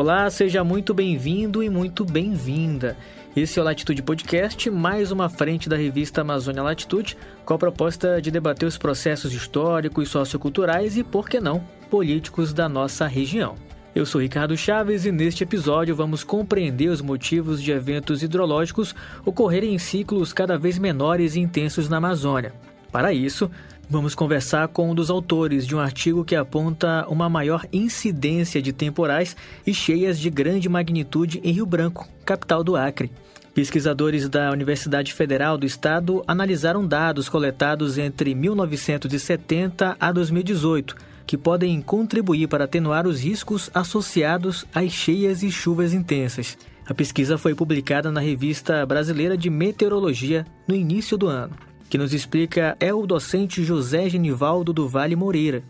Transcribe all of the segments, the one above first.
Olá, seja muito bem-vindo e muito bem-vinda. Esse é o Latitude Podcast, mais uma frente da revista Amazônia Latitude, com a proposta de debater os processos históricos, socioculturais e, por que não, políticos da nossa região. Eu sou Ricardo Chaves e neste episódio vamos compreender os motivos de eventos hidrológicos ocorrerem em ciclos cada vez menores e intensos na Amazônia. Para isso, Vamos conversar com um dos autores de um artigo que aponta uma maior incidência de temporais e cheias de grande magnitude em Rio Branco, capital do Acre. Pesquisadores da Universidade Federal do Estado analisaram dados coletados entre 1970 a 2018, que podem contribuir para atenuar os riscos associados às cheias e chuvas intensas. A pesquisa foi publicada na Revista Brasileira de Meteorologia no início do ano que nos explica é o docente José Genivaldo do Vale Moreira.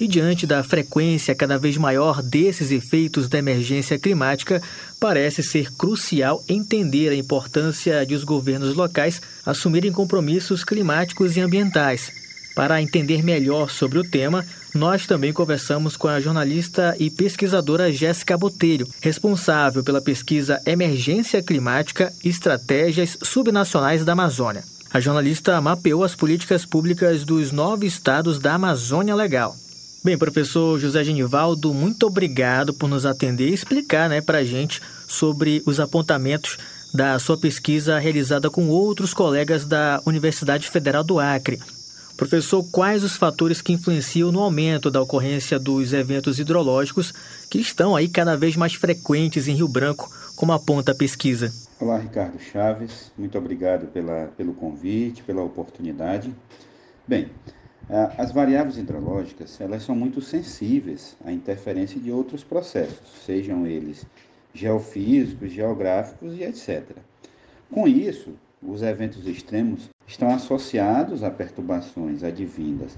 E diante da frequência cada vez maior desses efeitos da emergência climática, parece ser crucial entender a importância de os governos locais assumirem compromissos climáticos e ambientais. Para entender melhor sobre o tema, nós também conversamos com a jornalista e pesquisadora Jéssica Botelho, responsável pela pesquisa Emergência Climática Estratégias Subnacionais da Amazônia. A jornalista mapeou as políticas públicas dos nove estados da Amazônia Legal. Bem, professor José Genivaldo, muito obrigado por nos atender e explicar né, para a gente sobre os apontamentos da sua pesquisa realizada com outros colegas da Universidade Federal do Acre. Professor, quais os fatores que influenciam no aumento da ocorrência dos eventos hidrológicos que estão aí cada vez mais frequentes em Rio Branco, como aponta a pesquisa? Olá, Ricardo Chaves. Muito obrigado pela, pelo convite, pela oportunidade. Bem, as variáveis hidrológicas elas são muito sensíveis à interferência de outros processos, sejam eles geofísicos, geográficos e etc. Com isso, os eventos extremos estão associados a perturbações advindas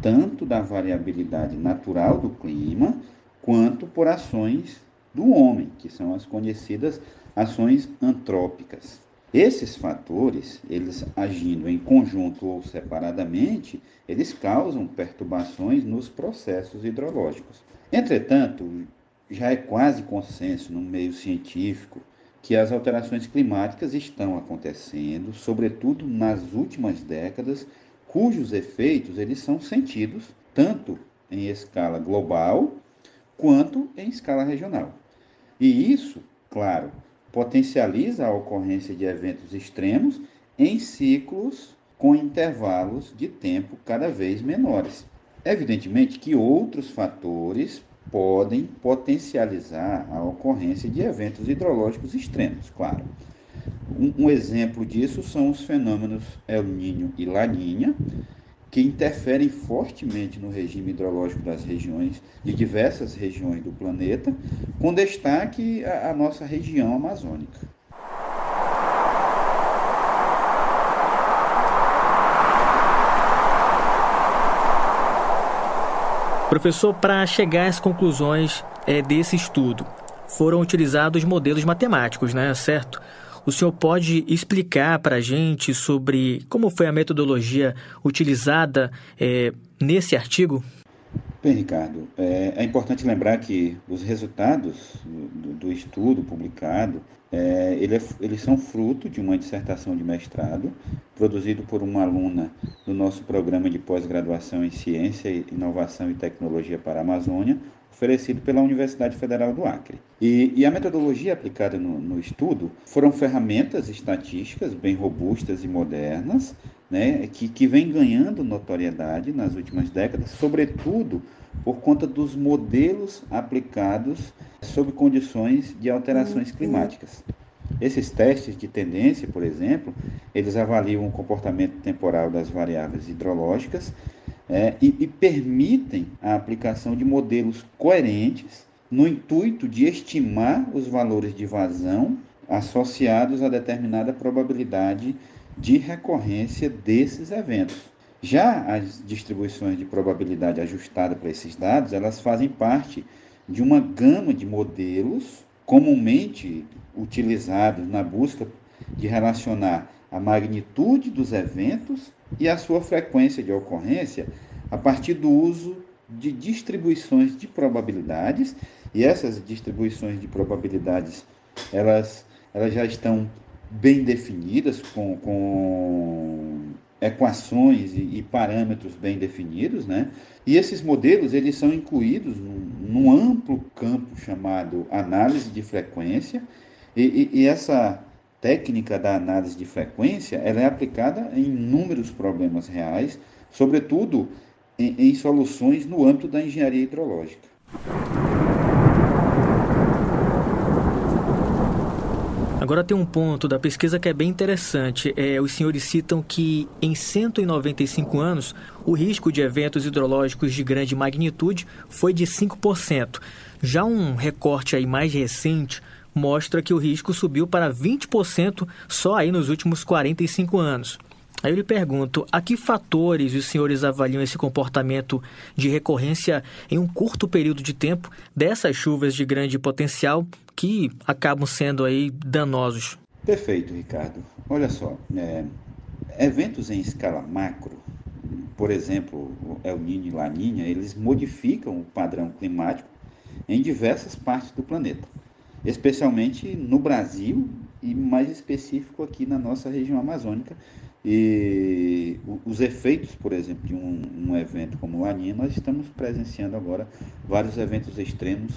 tanto da variabilidade natural do clima, quanto por ações do homem, que são as conhecidas ações antrópicas. Esses fatores, eles agindo em conjunto ou separadamente, eles causam perturbações nos processos hidrológicos. Entretanto, já é quase consenso no meio científico que as alterações climáticas estão acontecendo, sobretudo nas últimas décadas, cujos efeitos eles são sentidos tanto em escala global quanto em escala regional. E isso, claro, potencializa a ocorrência de eventos extremos em ciclos com intervalos de tempo cada vez menores. Evidentemente que outros fatores podem potencializar a ocorrência de eventos hidrológicos extremos, claro. Um, um exemplo disso são os fenômenos El Niño e Laninha, que interferem fortemente no regime hidrológico das regiões, de diversas regiões do planeta, com destaque a, a nossa região amazônica. Professor, para chegar às conclusões é, desse estudo, foram utilizados modelos matemáticos, né? Certo? O senhor pode explicar para a gente sobre como foi a metodologia utilizada é, nesse artigo? Bem, Ricardo, é, é, importante lembrar que os resultados do, do estudo publicado, é, ele é, eles são fruto de uma dissertação de mestrado produzido por uma aluna do nosso programa de pós-graduação em Ciência, Inovação e Tecnologia para a Amazônia, oferecido pela Universidade Federal do Acre. E, e a metodologia aplicada no, no, estudo foram ferramentas estatísticas bem robustas e modernas, né, que, que vem ganhando notoriedade nas últimas décadas, sobretudo por conta dos modelos aplicados sob condições de alterações uhum. climáticas. Esses testes de tendência, por exemplo, eles avaliam o comportamento temporal das variáveis hidrológicas é, e, e permitem a aplicação de modelos coerentes no intuito de estimar os valores de vazão associados a determinada probabilidade de recorrência desses eventos. Já as distribuições de probabilidade ajustada para esses dados, elas fazem parte de uma gama de modelos comumente utilizados na busca de relacionar a magnitude dos eventos e a sua frequência de ocorrência a partir do uso de distribuições de probabilidades, e essas distribuições de probabilidades elas, elas já estão bem definidas, com, com equações e, e, parâmetros bem definidos, né? E esses modelos eles são incluídos num, num amplo campo chamado análise de frequência, e, e, e, essa técnica da análise de frequência ela é aplicada em inúmeros problemas reais, sobretudo em, em soluções no âmbito da engenharia hidrológica. Agora tem um ponto da pesquisa que é bem interessante. É, os senhores citam que em 195 anos o risco de eventos hidrológicos de grande magnitude foi de 5%. Já um recorte aí mais recente mostra que o risco subiu para 20% só aí nos últimos 45 anos. Aí eu lhe pergunto, a que fatores os senhores avaliam esse comportamento de recorrência em um curto período de tempo dessas chuvas de grande potencial que acabam sendo aí danosos? Perfeito, Ricardo. Olha só, é, eventos em escala macro, por exemplo, El Niño e Laninha, eles modificam o padrão climático em diversas partes do planeta, especialmente no Brasil e mais específico aqui na nossa região amazônica, e os efeitos, por exemplo, de um, um evento como Laninha, nós estamos presenciando agora vários eventos extremos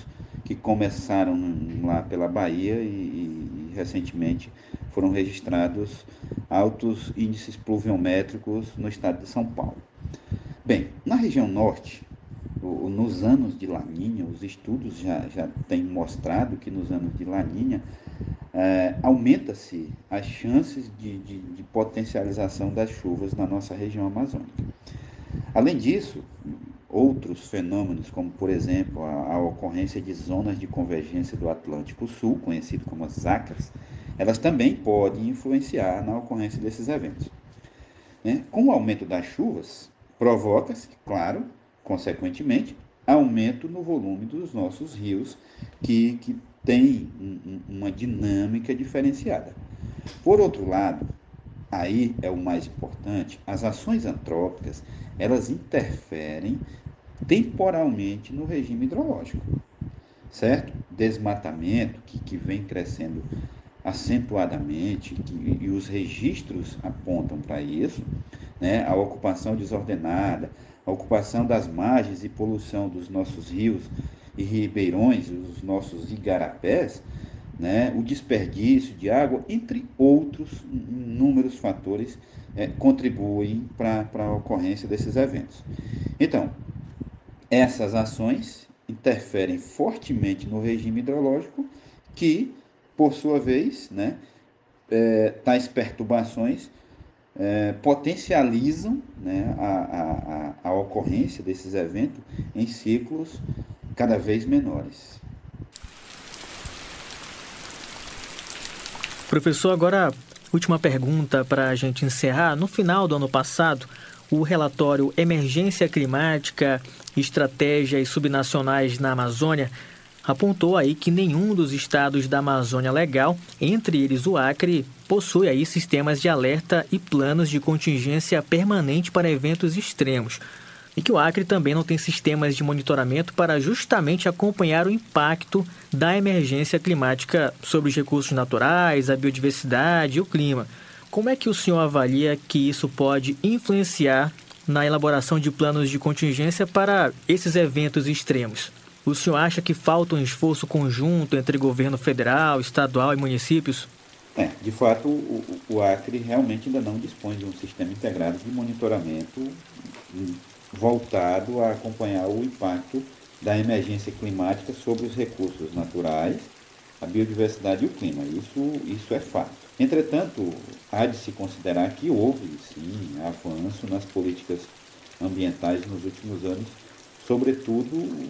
que começaram lá pela Bahia e, e, recentemente foram registrados altos índices pluviométricos no estado de São Paulo. Bem, na região norte, nos anos de Laninha, os estudos já, já têm mostrado que nos anos de Laninha é, aumenta-se as chances de, de, de, potencialização das chuvas na nossa região amazônica. Além disso, outros fenômenos, como por exemplo a, a ocorrência de zonas de convergência do Atlântico Sul, conhecido como as ZACAS, elas também podem influenciar na ocorrência desses eventos. Né? Com o aumento das chuvas, provoca-se, claro, consequentemente, aumento no volume dos nossos rios, que, que tem uma dinâmica diferenciada. Por outro lado, aí é o mais importante, as ações antrópicas, elas interferem temporalmente no regime hidrológico, certo? Desmatamento, que, que vem crescendo acentuadamente, que, e os registros apontam para isso, né? a ocupação desordenada, a ocupação das margens e poluição dos nossos rios e ribeirões, os nossos igarapés, né, o desperdício de água, entre outros inúmeros fatores, é, contribuem para a ocorrência desses eventos. Então, essas ações interferem fortemente no regime hidrológico, que, por sua vez, né, é, tais perturbações é, potencializam né, a, a, a, ocorrência desses eventos em ciclos cada vez menores. Professor, agora última pergunta para a gente encerrar. No final do ano passado, o relatório Emergência Climática, Estratégias Subnacionais na Amazônia apontou aí que nenhum dos estados da Amazônia Legal, entre eles o Acre, possui aí sistemas de alerta e planos de contingência permanente para eventos extremos e que o Acre também não tem sistemas de monitoramento para justamente acompanhar o impacto da emergência climática sobre os recursos naturais, a biodiversidade e o clima. Como é que o senhor avalia que isso pode influenciar na elaboração de planos de contingência para esses eventos extremos? O senhor acha que falta um esforço conjunto entre governo federal, estadual e municípios? É, de fato, o, o Acre realmente ainda não dispõe de um sistema integrado de monitoramento voltado a acompanhar o impacto da emergência climática sobre os recursos naturais, a biodiversidade e o clima. Isso, isso é fato. Entretanto, há de se considerar que houve, sim, avanço nas políticas ambientais nos últimos anos, sobretudo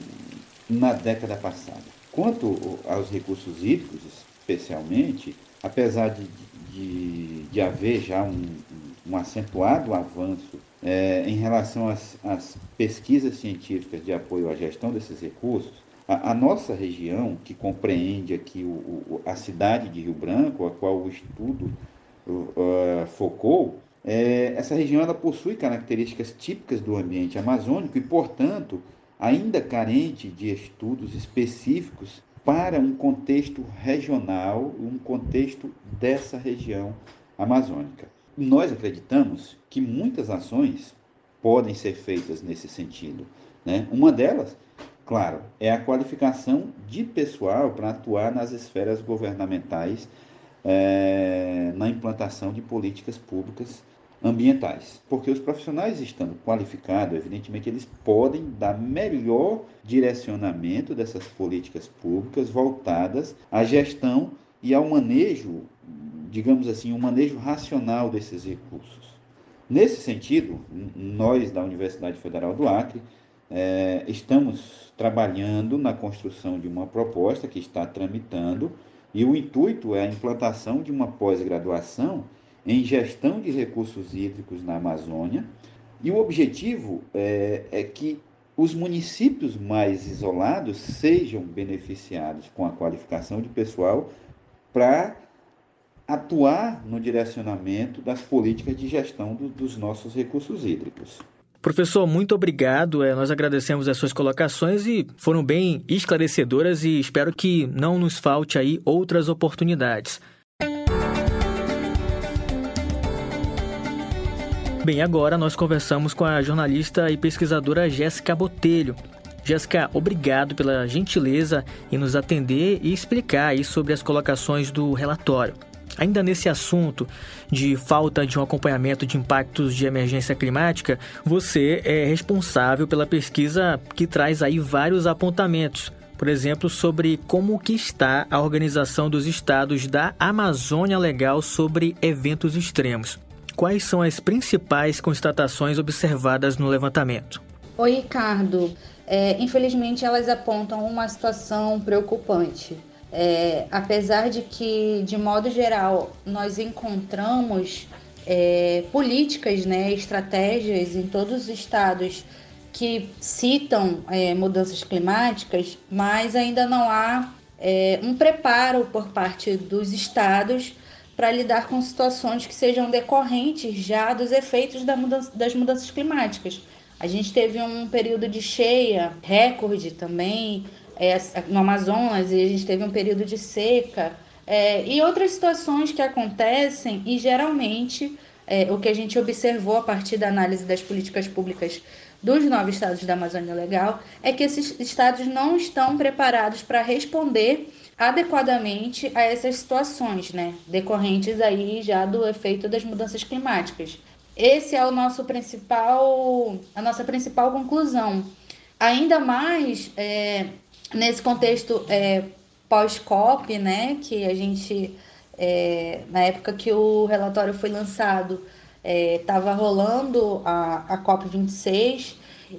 na década passada. Quanto aos recursos hídricos, especialmente, apesar de, de, de haver já um, um acentuado avanço é, em relação às, às, pesquisas científicas de apoio à gestão desses recursos, a, a nossa região, que compreende aqui o, o, a cidade de Rio Branco, a qual o estudo uh, focou, é, essa região ela possui características típicas do ambiente amazônico e, portanto, ainda carente de estudos específicos para um contexto regional, um contexto dessa região amazônica. Nós acreditamos que muitas ações podem ser feitas nesse sentido. Né? Uma delas, claro, é a qualificação de pessoal para atuar nas esferas governamentais é, na implantação de políticas públicas ambientais. Porque os profissionais estando qualificados, evidentemente, eles podem dar melhor direcionamento dessas políticas públicas voltadas à gestão e ao manejo, digamos assim, um manejo racional desses recursos. Nesse sentido, nós da Universidade Federal do Acre é, estamos trabalhando na construção de uma proposta que está tramitando e o intuito é a implantação de uma pós-graduação em gestão de recursos hídricos na Amazônia. E o objetivo é, é que os municípios mais isolados sejam beneficiados com a qualificação de pessoal para atuar no direcionamento das políticas de gestão do, dos nossos recursos hídricos. Professor, muito obrigado. É, nós agradecemos as suas colocações e foram bem esclarecedoras e espero que não nos falte aí outras oportunidades. Bem, agora nós conversamos com a jornalista e pesquisadora Jéssica Botelho. Jéssica, obrigado pela gentileza em nos atender e explicar aí sobre as colocações do relatório. Ainda nesse assunto de falta de um acompanhamento de impactos de emergência climática, você é responsável pela pesquisa que traz aí vários apontamentos. Por exemplo, sobre como que está a organização dos estados da Amazônia Legal sobre eventos extremos quais são as principais constatações observadas no levantamento? Oi, Ricardo. É, infelizmente, elas apontam uma situação preocupante. É, apesar de que, de modo geral, nós encontramos é, políticas, né, estratégias em todos os estados que citam é, mudanças climáticas, mas ainda não há é, um preparo por parte dos estados para lidar com situações que sejam decorrentes já dos efeitos da mudança, das mudanças climáticas. A gente teve um período de cheia, recorde também, é, no Amazonas, e a gente teve um período de seca, é, e outras situações que acontecem, e geralmente é, o que a gente observou a partir da análise das políticas públicas dos nove estados da Amazônia Legal é que esses estados não estão preparados para responder adequadamente a essas situações, né, decorrentes aí já do efeito das mudanças climáticas. Esse é o nosso principal, a nossa principal conclusão. Ainda mais é, nesse contexto é, pós-COP, né, que a gente, é, na época que o relatório foi lançado, estava é, rolando a, a COP26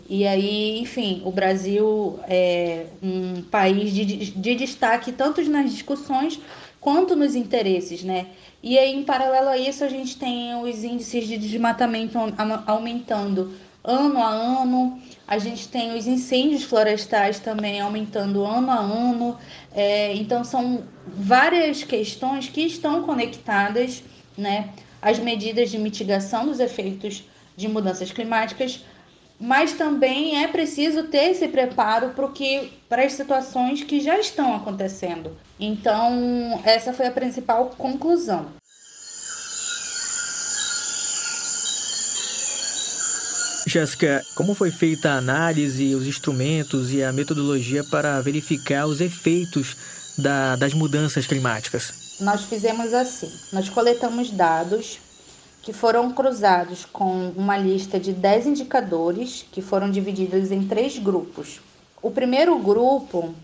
e aí, enfim, o Brasil é um país de, de destaque tanto nas discussões quanto nos interesses, né? E aí, em paralelo a isso, a gente tem os índices de desmatamento aumentando ano a ano, a gente tem os incêndios florestais também aumentando ano a ano. É, então, são várias questões que estão conectadas, né? As medidas de mitigação dos efeitos de mudanças climáticas mas também é preciso ter esse preparo para que para as situações que já estão acontecendo. Então, essa foi a principal conclusão. Jéssica, como foi feita a análise, os instrumentos e a metodologia para verificar os efeitos da, das mudanças climáticas? Nós fizemos assim: nós coletamos dados que foram cruzados com uma lista de 10 indicadores que foram divididos em três grupos. O primeiro grupo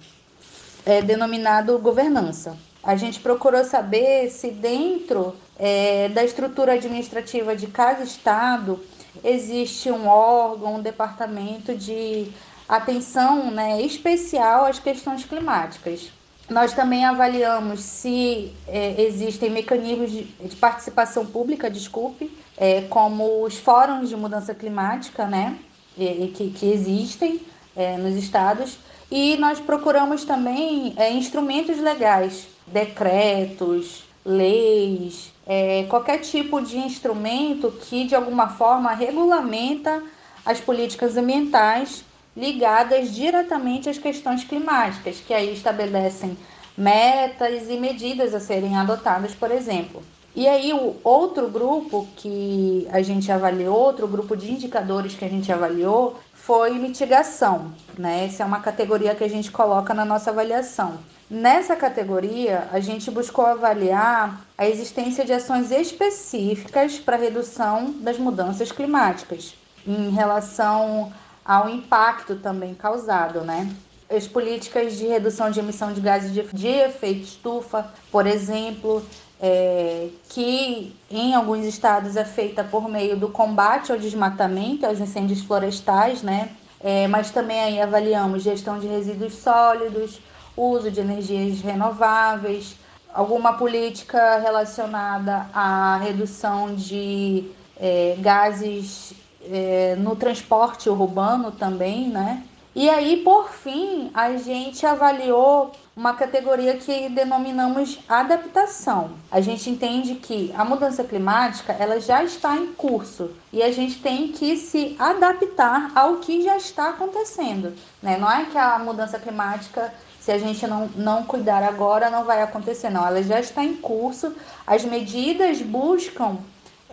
é denominado governança. A gente procurou saber se dentro é, da estrutura administrativa de cada estado existe um órgão, um departamento de atenção né, especial às questões climáticas. Nós também avaliamos se é, existem mecanismos de, de, participação pública, desculpe, é, como os fóruns de mudança climática, né, e, que, que existem é, nos estados, e nós procuramos também é, instrumentos legais, decretos, leis, é, qualquer tipo de instrumento que de alguma forma regulamenta as políticas ambientais ligadas diretamente às questões climáticas, que aí estabelecem metas e medidas a serem adotadas, por exemplo. E aí o outro grupo que a gente avaliou, outro grupo de indicadores que a gente avaliou foi mitigação, né? Essa é uma categoria que a gente coloca na nossa avaliação. Nessa categoria, a gente buscou avaliar a existência de ações específicas para redução das mudanças climáticas, em relação ao impacto também causado, né? As políticas de redução de emissão de gases de, efeito estufa, por exemplo, é, que em alguns estados é feita por meio do combate ao desmatamento, aos incêndios florestais, né? É, mas também aí avaliamos gestão de resíduos sólidos, uso de energias renováveis, alguma política relacionada à redução de é, gases é, no transporte urbano também, né? E aí, por fim, a gente avaliou uma categoria que denominamos adaptação. A gente entende que a mudança climática ela já está em curso e a gente tem que se adaptar ao que já está acontecendo. Né? Não é que a mudança climática se a gente não, não cuidar agora, não vai acontecer, não. Ela já está em curso. As medidas buscam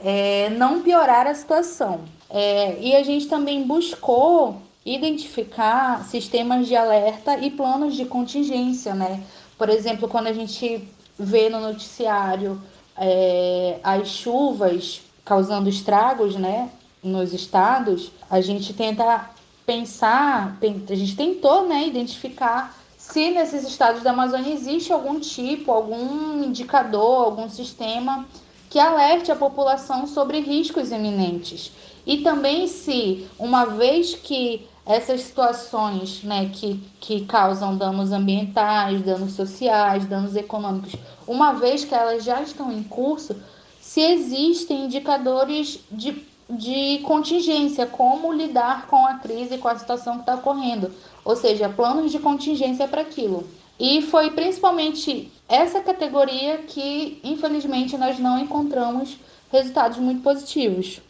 é, não piorar a situação. É, e a gente também buscou identificar sistemas de alerta e planos de contingência, né? Por exemplo, quando a gente vê no noticiário é, as chuvas causando estragos, né, nos estados, a gente tenta pensar, a gente tentou, né, identificar se nesses estados da Amazônia existe algum tipo, algum indicador, algum sistema que alerte a população sobre riscos iminentes. E também se, uma vez que essas situações né, que, que causam danos ambientais, danos sociais, danos econômicos, uma vez que elas já estão em curso, se existem indicadores de, de contingência, como lidar com a crise, com a situação que está ocorrendo ou seja, planos de contingência para aquilo. E foi principalmente essa categoria que, infelizmente, nós não encontramos resultados muito positivos.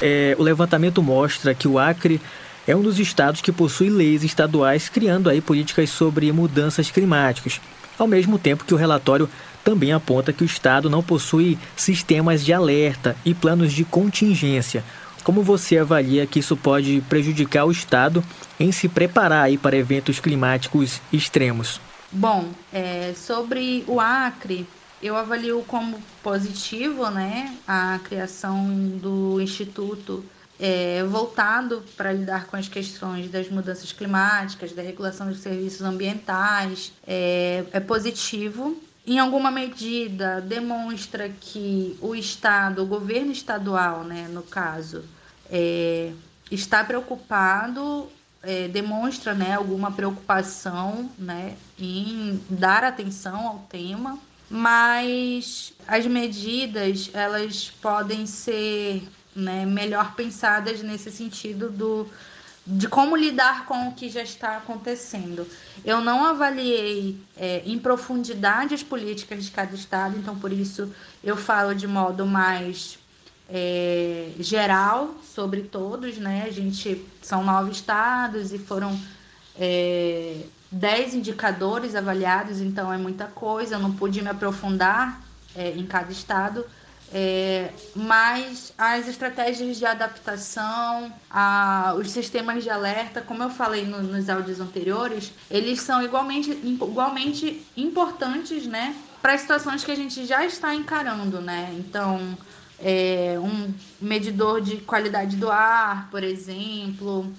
É, o levantamento mostra que o Acre é um dos estados que possui leis estaduais criando aí políticas sobre mudanças climáticas, ao mesmo tempo que o relatório também aponta que o estado não possui sistemas de alerta e planos de contingência, como você avalia que isso pode prejudicar o Estado em se preparar aí para eventos climáticos extremos? Bom, é, sobre o Acre, eu avalio como positivo né, a criação do Instituto é, voltado para lidar com as questões das mudanças climáticas, da regulação dos serviços ambientais. É, é positivo. Em alguma medida, demonstra que o Estado, o governo estadual, né, no caso, é, está preocupado, é, demonstra né, alguma preocupação né, em dar atenção ao tema, mas as medidas elas podem ser né, melhor pensadas nesse sentido do, de como lidar com o que já está acontecendo. Eu não avaliei é, em profundidade as políticas de cada estado, então por isso eu falo de modo mais é, geral sobre todos, né? A gente são nove estados e foram é, dez indicadores avaliados, então é muita coisa. Eu não pude me aprofundar é, em cada estado. É, mas as estratégias de adaptação, a, os sistemas de alerta, como eu falei no, nos áudios anteriores, eles são igualmente, igualmente importantes, né, para as situações que a gente já está encarando, né? Então, é, um medidor de qualidade do ar, por exemplo,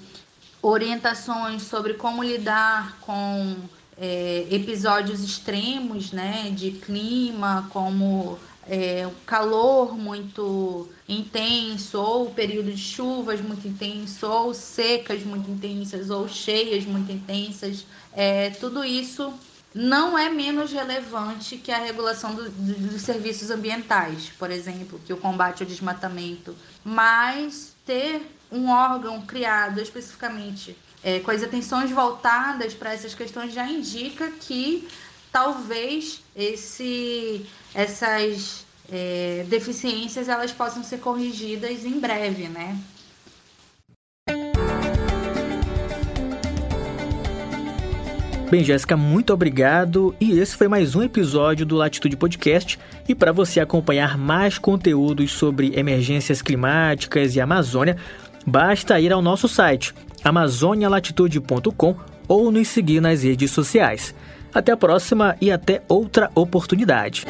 orientações sobre como lidar com é, episódios extremos né, de clima, como é, calor muito intenso, ou período de chuvas muito intenso, ou secas muito intensas, ou cheias muito intensas. É, tudo isso não é menos relevante que a regulação do, do, dos serviços ambientais, por exemplo, que o combate ao desmatamento, mas ter um órgão criado especificamente é, com as atenções voltadas para essas questões já indica que talvez esse, essas é, deficiências elas possam ser corrigidas em breve, né? Bem, Jéssica, muito obrigado. E esse foi mais um episódio do Latitude Podcast. E para você acompanhar mais conteúdos sobre emergências climáticas e Amazônia, basta ir ao nosso site amazonialatitude.com ou nos seguir nas redes sociais. Até a próxima e até outra oportunidade.